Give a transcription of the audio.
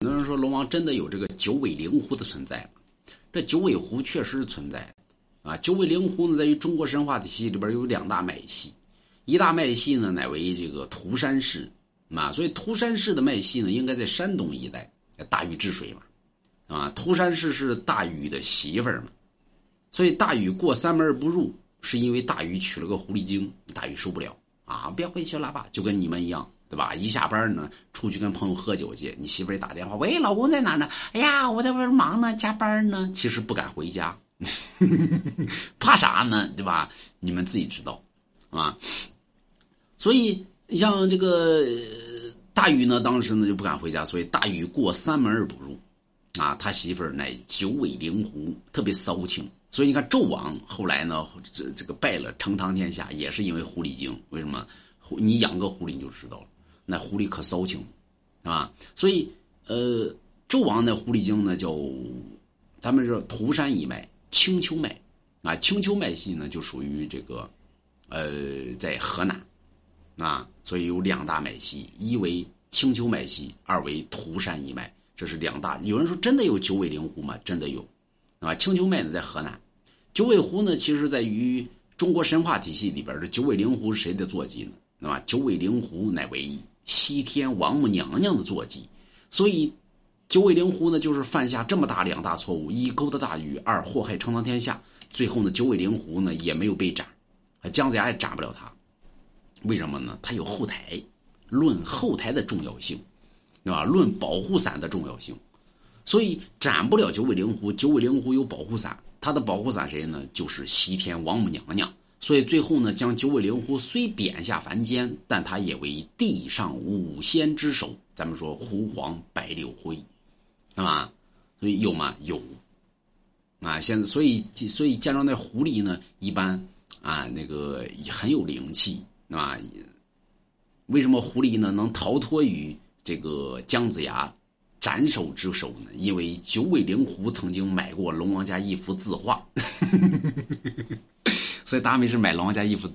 很多人说龙王真的有这个九尾灵狐的存在吗？这九尾狐确实存在啊。九尾灵狐呢，在于中国神话体系里边有两大脉系，一大脉系呢乃为这个涂山氏啊，所以涂山氏的脉系呢应该在山东一带，大禹治水嘛，啊，涂山氏是大禹的媳妇儿嘛，所以大禹过三门而不入，是因为大禹娶了个狐狸精，大禹受不了啊，别回去了吧，就跟你们一样。对吧？一下班呢，出去跟朋友喝酒去，你媳妇儿一打电话，喂，老公在哪呢？哎呀，我在外边忙呢，加班呢。其实不敢回家，怕啥呢？对吧？你们自己知道，啊。所以像这个大禹呢，当时呢就不敢回家，所以大禹过三门而不入，啊，他媳妇儿乃九尾灵狐，特别骚情。所以你看纣王后来呢，这这个败了，成唐天下，也是因为狐狸精。为什么？你养个狐狸你就知道了。那狐狸可骚情，啊，所以呃，纣王的狐狸精呢叫，咱们说涂山一脉、青丘脉，啊，青丘脉系呢就属于这个，呃，在河南，啊，所以有两大脉系，一为青丘脉系，二为涂山一脉，这是两大。有人说真的有九尾灵狐吗？真的有，啊，青丘脉呢在河南，九尾狐呢其实在于中国神话体系里边的九尾灵狐是谁的坐骑呢？对吧？九尾灵狐乃唯一。西天王母娘娘的坐骑，所以九尾灵狐呢，就是犯下这么大两大错误：一勾搭大禹，二祸害成唐天下。最后呢，九尾灵狐呢也没有被斩，姜子牙也斩不了他。为什么呢？他有后台，论后台的重要性，对吧？论保护伞的重要性，所以斩不了九尾灵狐。九尾灵狐有保护伞，他的保护伞谁呢？就是西天王母娘娘。所以最后呢，将九尾灵狐虽贬下凡间，但他也为地上五仙之首。咱们说狐黄白柳灰，啊，所以有吗？有，啊，现在所以所以见着那狐狸呢，一般啊那个很有灵气，啊，为什么狐狸呢能逃脱于这个姜子牙斩首之手呢？因为九尾灵狐曾经买过龙王家一幅字画。所以大家没事买龙王家衣服。